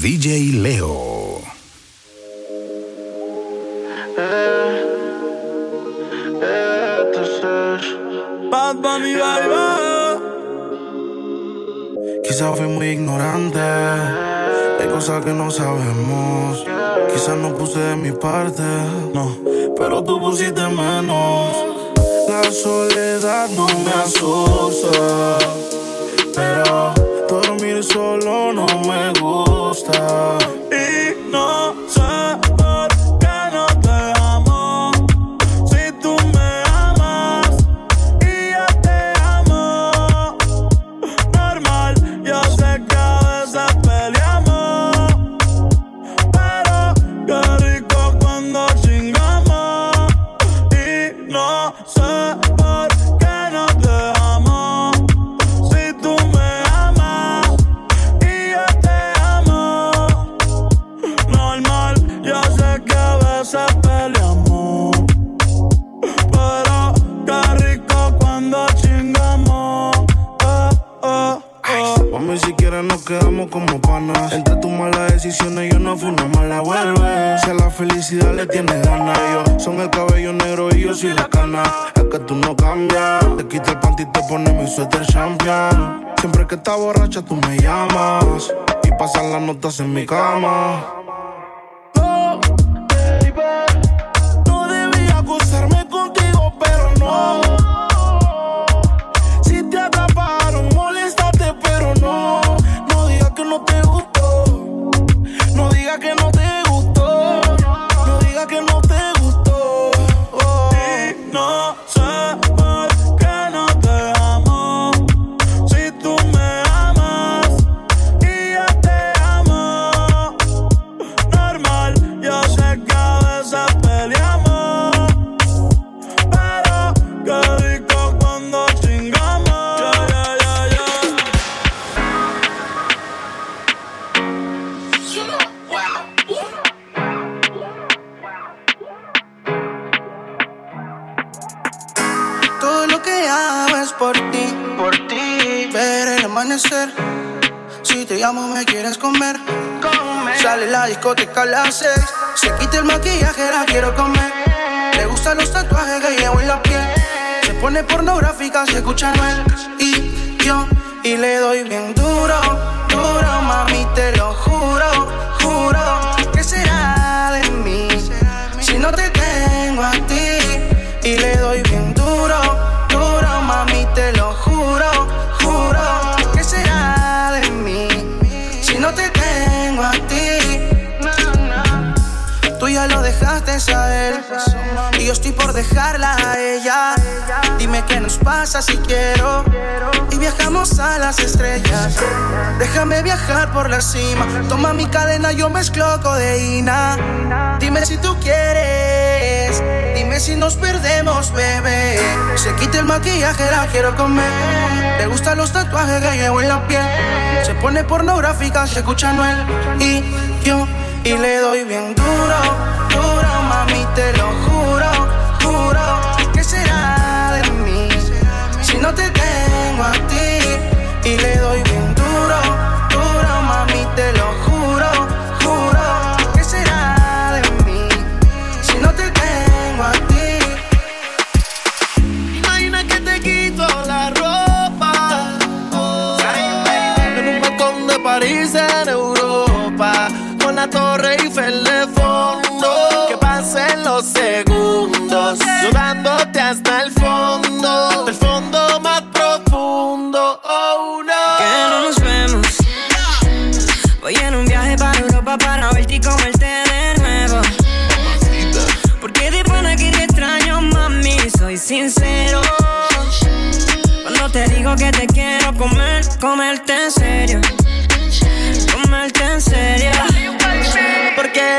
DJ Leo. Bad Bunny, Quizás fui muy ignorante. Hay cosas que no sabemos. Quizás no puse de mi parte. No, pero tú pusiste menos. La soledad no me asusta. Pero dormir solo no me gusta. Y no sé como panas. Entre tus malas decisiones yo no fui una mala vuelve. Si a la felicidad le tienes ganas, yo son el cabello negro y yo soy la cana. Es que tú no cambias. Te quita el panty y te mi suéter champion. Siempre que estás borracha tú me llamas. Y pasan las notas en mi cama. Discoteca las seis. Se quita el maquillaje, la quiero comer. Le gustan los tatuajes que llevo en la piel. Se pone pornográfica, se escucha Noel. Y yo, y le doy bien duro, duro, mami, te lo juro, juro. ¿Qué será de mí si no te ya lo dejaste a él y yo estoy por dejarla a ella. Dime qué nos pasa si quiero y viajamos a las estrellas. Déjame viajar por la cima. Toma mi cadena, yo mezclo codeína. Dime si tú quieres. Dime si nos perdemos, bebé. Se quita el maquillaje, la quiero comer. Le gustan los tatuajes que llevo en la piel. Se pone pornográfica, se escucha Noel. Y yo, y le doy bien duro, duro, mami, te lo juro, juro. ¿Qué será de mí si no te tengo a ti? Y le doy bien duro, duro, mami, te lo juro, juro. ¿Qué será de mí si no te tengo a ti? Imagina que te quito la ropa En un balcón de París en la torre Eiffel de fondo Que pasen los segundos Sudándote hasta el fondo El fondo más profundo Oh no que no nos vemos. Voy en un viaje para Europa para verte y comerte de nuevo. Porque de pana que te extraño, mami, soy sincero. Cuando te te digo que te quiero comer, comerte en serio.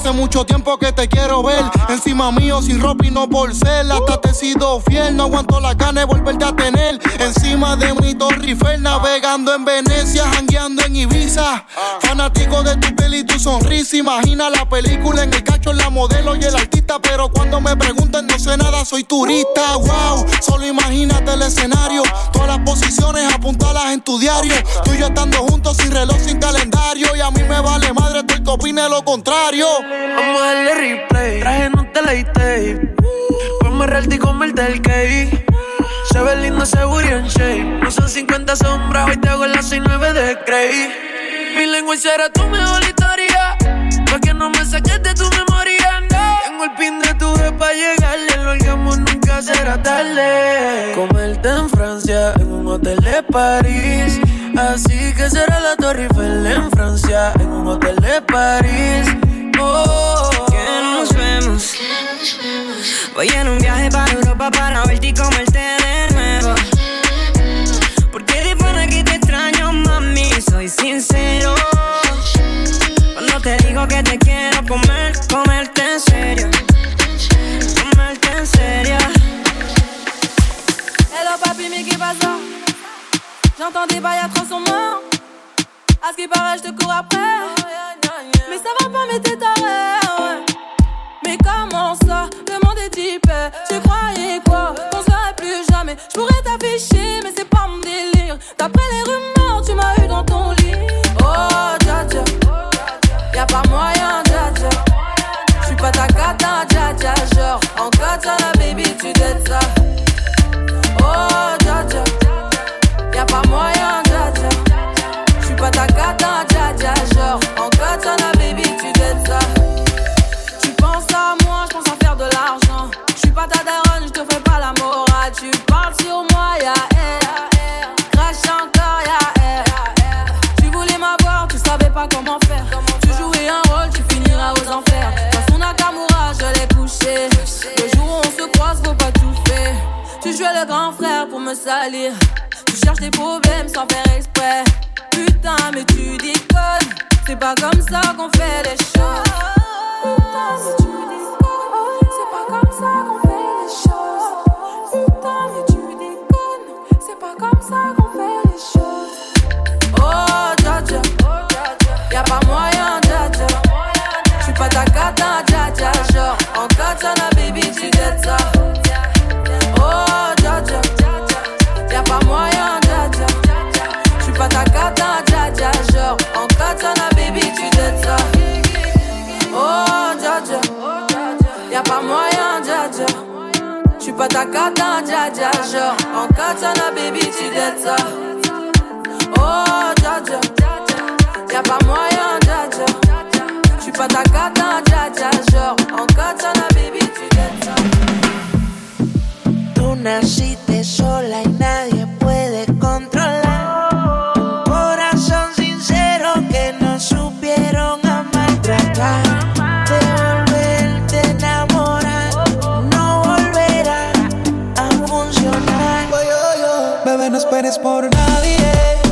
Oriel mucho tiempo que te quiero ver. Encima mío, sin ropa y no por ser. Hasta te he sido fiel, no aguanto la gana de volverte a tener. Encima de mi Torre Eiffel, navegando en Venecia, jangueando en Ibiza. Fanático de tu peli y tu sonrisa. Imagina la película en el cacho, la modelo y el artista. Pero cuando me preguntan, no sé nada, soy turista. Wow, solo imagínate el escenario. Todas las posiciones apuntalas en tu diario. Tú y yo estando juntos, sin reloj, sin calendario. Y a mí me vale madre, tú que opine lo contrario. Vamos a darle replay. Traje no te tape. Vamos a relte y comerte el cake. Se ve lindo ese booty en shape. No son 50 sombras, hoy te hago las 69 de Grey. Mi lengua será tu mejor historia. Pa' que no me saques de tu memoria, no. Tengo el pin de tu vez pa' llegarle. Lo hagamos nunca será tarde. Comerte en Francia, en un hotel de París. Así que será la Torre Eiffel en Francia, en un hotel de París que nos vemos. Voy en un viaje para Europa para verte y comerte de nuevo. Porque de pana que te extraño, mami, soy sincero. Cuando te digo que te quiero comer, comerte en serio. Comerte en serio. Hello papi, mais qu'est-ce ça? J'entends des bails à 300 morts. À ce qui paraît, je te cours après. Mais ça va pas, mais t'es taré, Mais comment ça, le monde est Tu croyais quoi? Qu'on serait plus jamais. Je pourrais t'afficher, mais c'est pas mon délire. D'après les rumeurs, tu m'as eu dans ton lit. Oh, dja dja. Y'a pas moyen, dja dja. J'suis pas ta cata, dja dja. Genre, en katana, baby, tu t'aides ça Tu cherches des problèmes sans faire exprès. Putain, mais tu déconnes. C'est pas comme ça qu'on fait les choses. Putain, mais tu déconnes. C'est pas comme ça qu'on fait comme ça qu'on fait les choses. Oh, dja dja. Y'a pas moyen, dja dja. J'suis pas ta cata, dja dja. Genre, en katana, baby, tu dettes ça. Pas ta cata, dja dja, genre En katana, baby, tu dettes ça. Oh, dja dja Y'a pas moyen, dja dja J'suis pas ta cata, dja dja, genre En katana, baby, tu dettes ça. Tú naciste sola nadie esperes por nadie.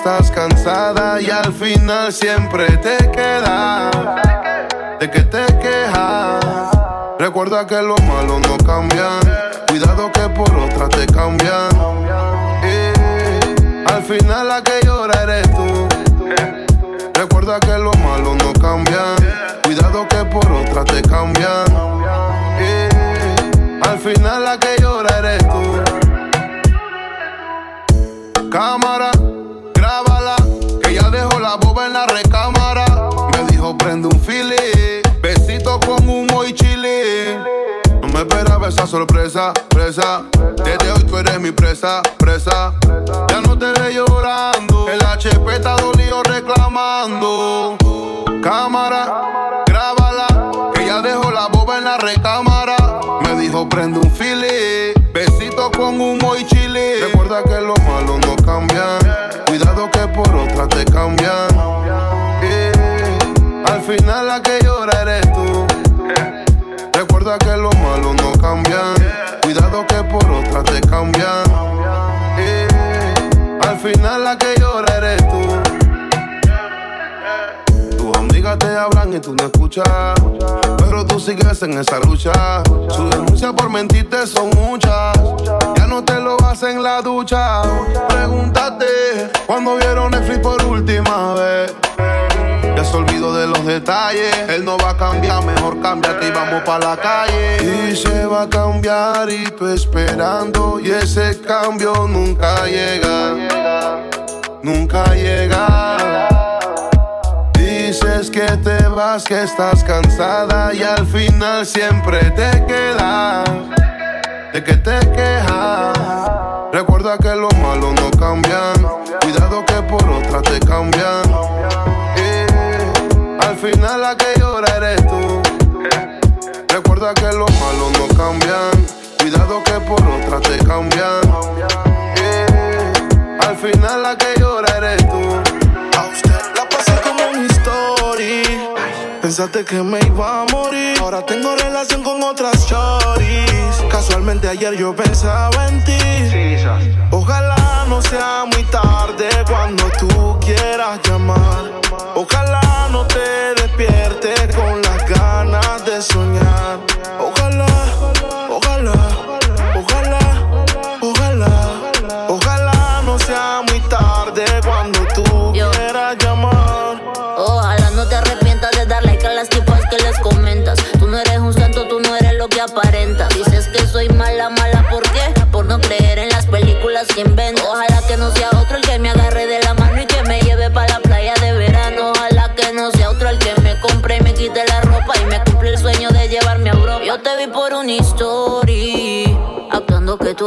Estás cansada y al final siempre te quedas, de que te quejas. Recuerda que lo malo no cambian, cuidado que por otra te cambian. Eh, al final la que llora eres tú. Recuerda que lo malo no cambian. Cuidado que por otra te cambian. Eh, al final la que llora eres tú. Cámara, esa sorpresa, presa. Desde hoy tú eres mi presa, presa. Ya no te ve llorando. El HP está dolido reclamando. Cámara, grábala. Ya dejó la boba en la recámara. Me dijo prende un fili. Besito con humo y chile. Recuerda que lo malo no cambian. Cuidado que por otra te cambian. Eh, al final la que llora eres tú. Recuerda que lo malo no por otra te cambian. Eh, al final la que llora eres tú. Tus amigas te hablan y tú no escuchas. Pero tú sigues en esa lucha. Sus denuncias por mentirte son muchas. Ya no te lo hacen en la ducha. Pregúntate cuando vieron Netflix por última vez. Ya se olvidó de los detalles. Él no va a cambiar, mejor cámbiate y vamos pa' la calle. Y se va a cambiar y tú esperando. Y ese cambio nunca llega. Nunca llega. Dices que te vas, que estás cansada y al final siempre te quedas. De que te quejas. Recuerda que lo malo no cambian. Cuidado que por otra te cambian. Al final la que llora eres tú. Recuerda que lo malo no cambian. Cuidado que por otra te cambian. Al final la que llora eres tú. La pasé como un story. Pensaste que me iba a morir. Ahora tengo relación con otras choris. Casualmente ayer yo pensaba en ti. Ojalá no sea muy tarde cuando tú quieras llamar. Ojalá no te despiertes con las ganas de soñar. Ojalá, ojalá, ojalá, ojalá, ojalá no sea muy tarde cuando tú quieras llamar. Ojalá no te arrepientas de darle like a las tipas que les comentas. Tú no eres un santo, tú no eres lo que aparentas. Dices que soy mala, mala, ¿por qué? Por no creer en las películas que inventas.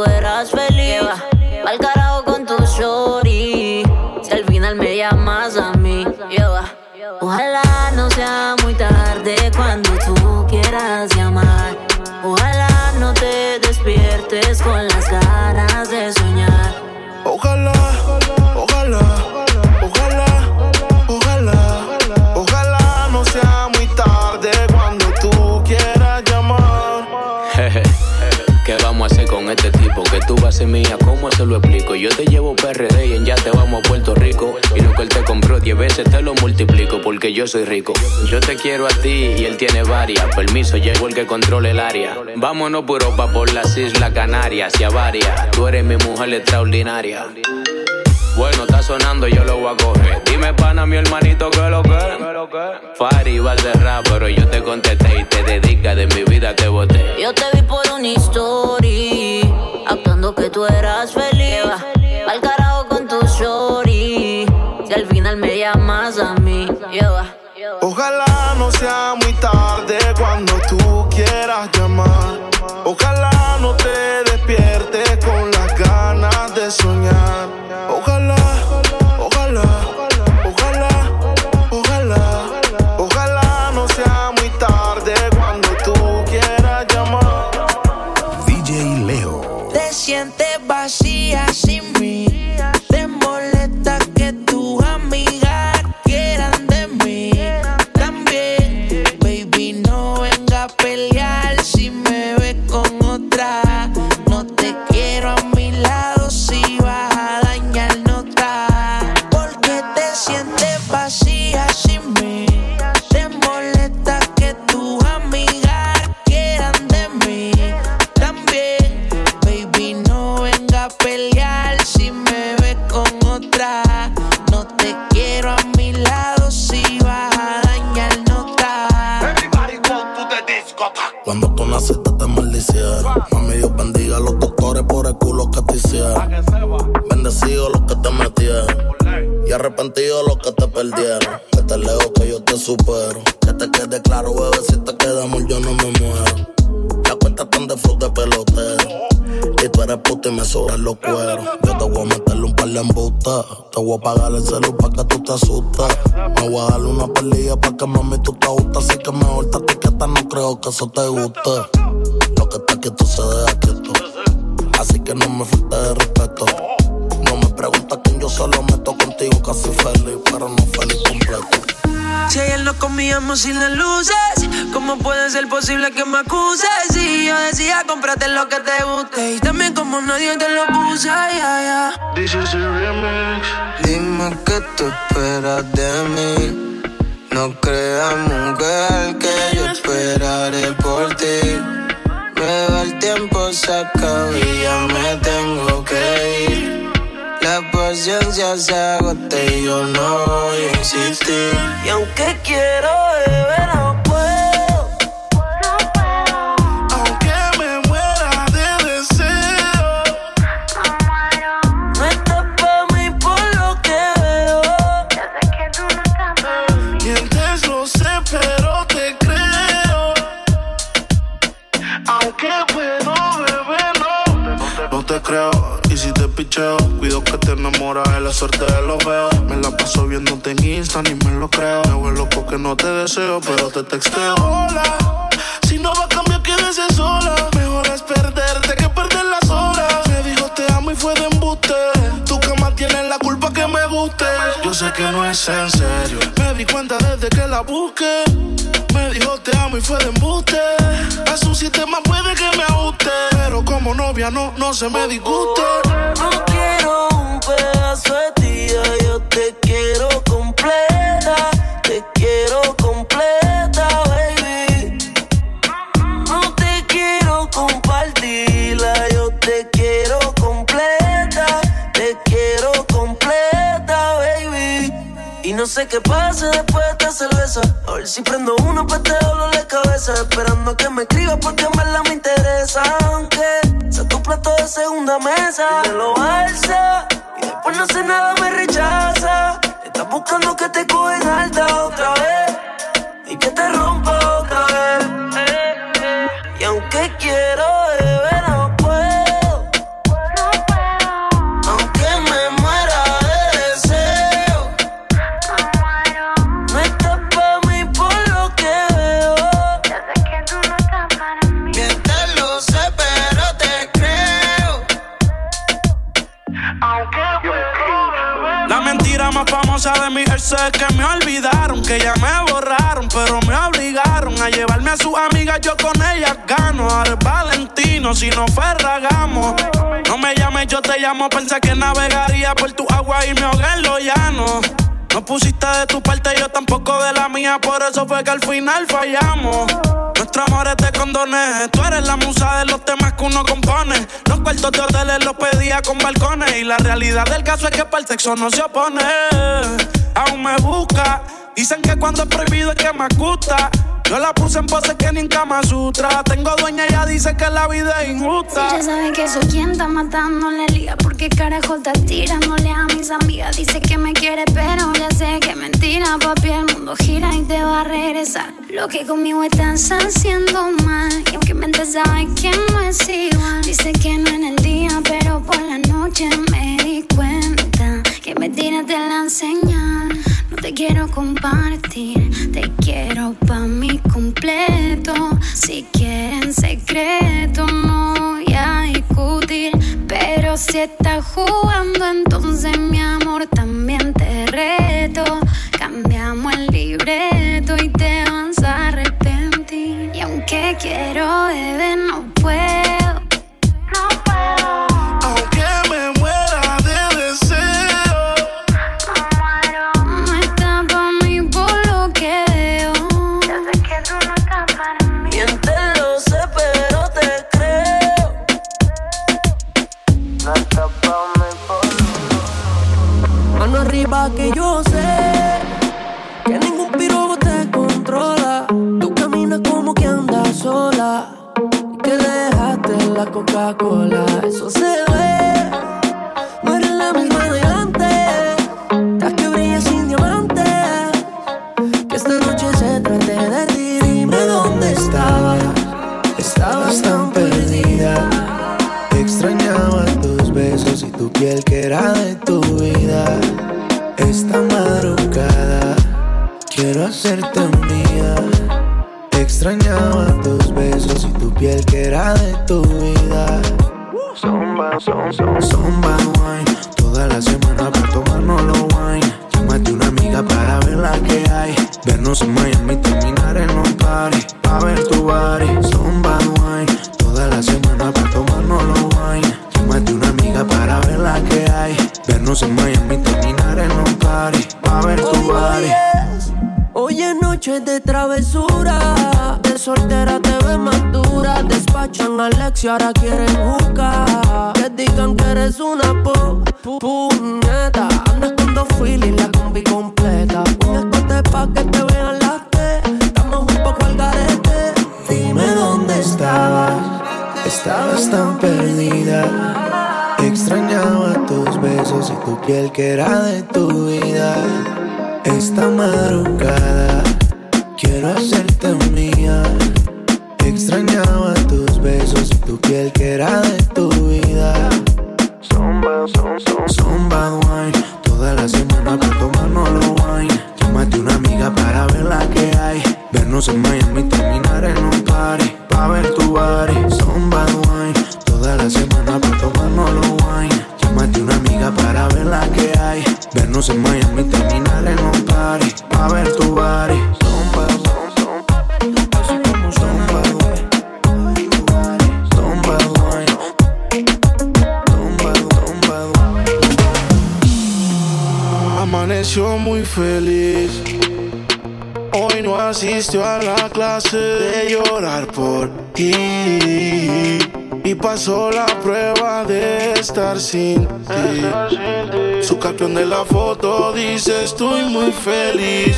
Tú eras feliz. Mía, ¿cómo se lo explico? Yo te llevo PRD y en ya te vamos a Puerto Rico. Y lo que él te compró 10 veces te lo multiplico porque yo soy rico. Yo te quiero a ti y él tiene varias. Permiso, llego el que controle el área. Vámonos por Europa, por las Islas Canarias y a varias. Tú eres mi mujer extraordinaria. Bueno, está sonando, yo lo voy a coger. Dime, pana, mi hermanito, que lo que. Fari va a cerrar, pero yo te contesté y te dedica de mi vida te boté. Yo te vi por una historia, actuando que tú eras feliz. Al carajo con tu shorty, si al final me llamas a mí. Ojalá no sea muy tarde cuando sientes vacía sin mí. Te Yo te voy a meterle un par de embustas. Te voy a pagar el celu pa' que tú te asustes. Me voy a darle una pelilla pa' que mami tú te gustas. Así que mejor te etiqueta, no creo que eso te guste. Lo que está quieto se deja quieto. Así que no me falte de respeto. Preguntas quién yo solo meto contigo casi feliz, pero no feliz completo. Si ayer nos comíamos sin las luces, ¿cómo puede ser posible que me acuses? Si yo decía, cómprate lo que te guste. Y también como nadie te lo puse, ya, ya. This is a remix. Dime qué tú esperas de mí. No creas, mujer, que yo esperaré por ti. Me el tiempo, se acaba y ya me tengo que ir. La paciencia se agota y yo no voy a insistir. Y aunque quiero no suerte los veo. Me la paso viéndote en Insta, ni me lo creo. Me vuelvo porque no te deseo, pero te texteo. Hola, si no va a cambiar, quédese sola. Mejor es perderte que perder las horas. Me dijo te amo y fue de embuste. Tu cama tiene la culpa que me guste. Yo sé que no es en serio. Me di cuenta desde que la busqué. Me dijo te amo y fue de embuste. A su sistema puede que me ajuste. Pero como novia no, no se me disguste. No quiero un yo te quiero completa. Te quiero completa, baby. No te quiero compartirla, yo te quiero completa. Te quiero completa, baby. Y no sé qué pasa después de esta cerveza. A ver si prendo uno pa' este dolor de cabeza. Esperando que me escribas porque en verdad me interesa. Aunque sea tu plato de segunda mesa. Me lo alza no hace nada, me rechaza. Estás buscando que te cogen alta otra vez y que te rompa es que me olvidaron, que ya me borraron, pero me obligaron a llevarme a sus amigas, yo con ellas gano. Es Valentino, si no ferragamos. No me llames, yo te llamo, pensé que navegaría por tu agua y me ahogué en lo llano. No pusiste de tu parte, yo tampoco de la mía, por eso fue que al final fallamos. Nuestro amor es de tú eres la musa de los temas que uno compone. Los cuartos de hoteles los pedía con balcones, y la realidad del caso es que para el sexo no se opone. Aún me busca, dicen que cuando es prohibido es que me gusta. Yo la puse en pose que ni en Kama Sutra. Tengo dueña, ella dice que la vida es injusta. Ella sabe que soy quien está matando la liga Porque carajo está tirándole a mis amigas Dice que me quiere pero ya sé que mentira Papi, el mundo gira y te va a regresar Lo que conmigo estás haciendo mal Y aunque mente sabe que no es igual Dice que no en el día pero por la noche me di cuenta Que me tiraste la señal No te quiero compartir Te quiero pa' mi completo. Si quieren secreto no voy a discutir. Pero si estás jugando entonces mi amor también te reto. Cambiamos el libreto y te vas a arrepentir. Y aunque quiero beber no puedo Vernos en Miami, terminar en un party. Pa' ver tu body. Zumba wine. Toda la semana para tomarnos los wine. Llámate una amiga para ver la que hay. Vernos en Miami, terminar en un party. Pa' ver tu body. Hoy es noche de travesura. De soltera te ves más dura. Despachan a Alex y ahora quieren jugar. Que digan que eres una po, pu- y piel que era de tu vida. Esta madrugada quiero hacerte mía. Extrañaba tus besos y tu piel que era de tu vida. Zumba, zumba, zumba wine. Toda la semana para tomarnos los wine. Llámate una amiga para ver la que hay. Vernos en Miami, sin ti. Su caption de la foto dice estoy muy feliz.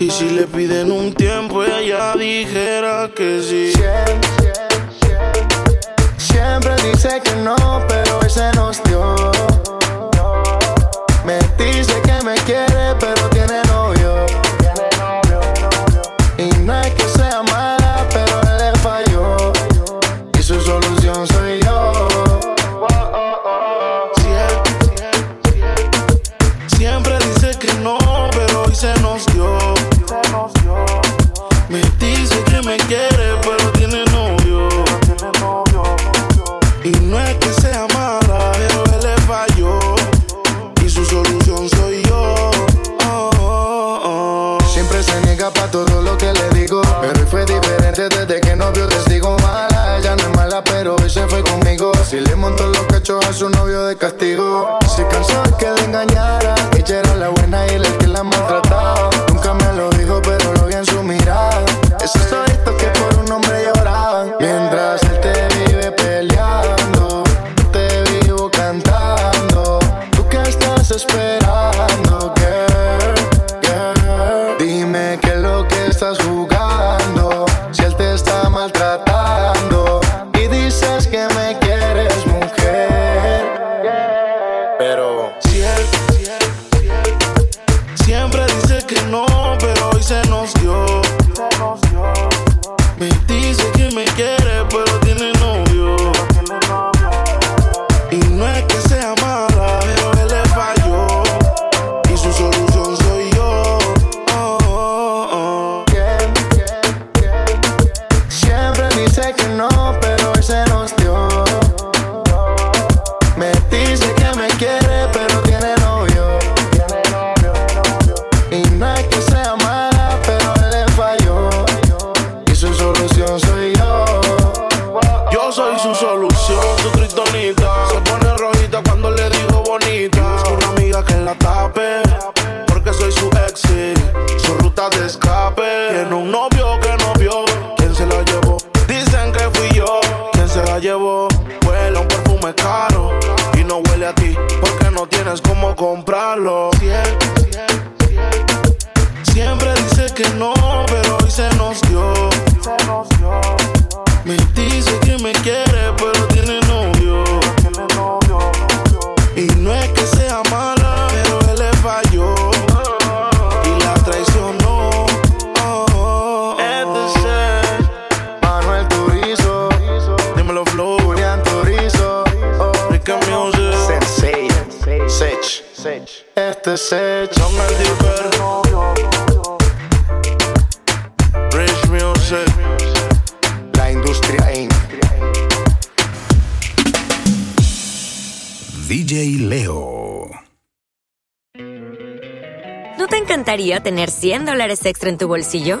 Y si le piden un tiempo, ella dijera que sí. Music. La industria Inc. DJ Leo. ¿No te encantaría tener 100 dólares extra en tu bolsillo?